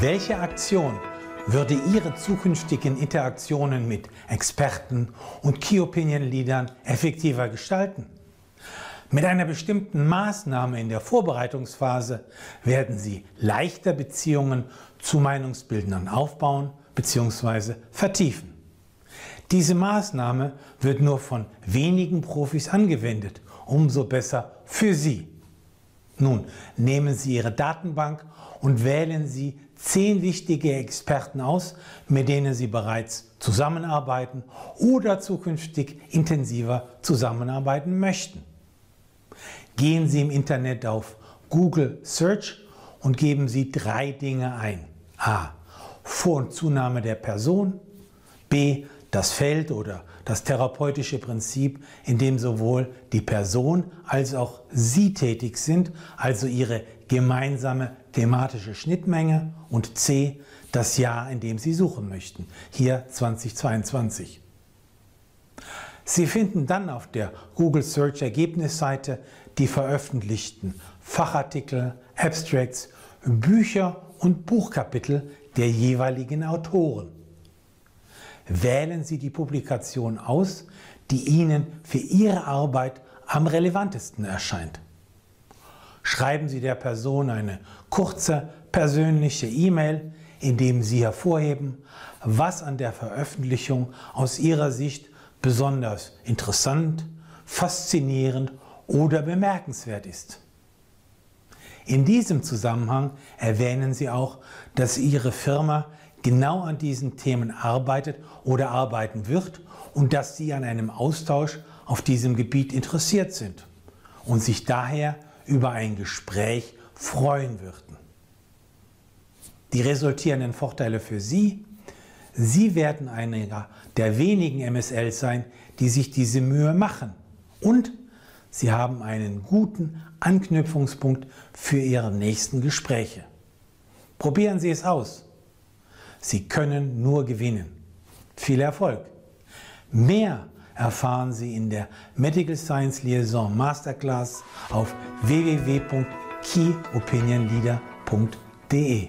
Welche Aktion würde Ihre zukünftigen Interaktionen mit Experten und Key Opinion Leadern effektiver gestalten? Mit einer bestimmten Maßnahme in der Vorbereitungsphase werden Sie leichter Beziehungen zu Meinungsbildnern aufbauen bzw. vertiefen. Diese Maßnahme wird nur von wenigen Profis angewendet, umso besser für Sie. Nun, nehmen Sie Ihre Datenbank und wählen Sie zehn wichtige Experten aus, mit denen Sie bereits zusammenarbeiten oder zukünftig intensiver zusammenarbeiten möchten. Gehen Sie im Internet auf Google Search und geben Sie drei Dinge ein. A. Vor- und Zunahme der Person. B. Das Feld oder das therapeutische Prinzip, in dem sowohl die Person als auch Sie tätig sind, also Ihre gemeinsame thematische Schnittmenge und C, das Jahr, in dem Sie suchen möchten, hier 2022. Sie finden dann auf der Google Search Ergebnisseite die veröffentlichten Fachartikel, Abstracts, Bücher und Buchkapitel der jeweiligen Autoren wählen Sie die Publikation aus, die Ihnen für Ihre Arbeit am relevantesten erscheint. Schreiben Sie der Person eine kurze persönliche E-Mail, in dem Sie hervorheben, was an der Veröffentlichung aus Ihrer Sicht besonders interessant, faszinierend oder bemerkenswert ist. In diesem Zusammenhang erwähnen Sie auch, dass Ihre Firma genau an diesen Themen arbeitet oder arbeiten wird und dass Sie an einem Austausch auf diesem Gebiet interessiert sind und sich daher über ein Gespräch freuen würden. Die resultierenden Vorteile für Sie? Sie werden einer der wenigen MSL sein, die sich diese Mühe machen. Und Sie haben einen guten Anknüpfungspunkt für Ihre nächsten Gespräche. Probieren Sie es aus. Sie können nur gewinnen. Viel Erfolg! Mehr erfahren Sie in der Medical Science Liaison Masterclass auf www.keyopinionleader.de.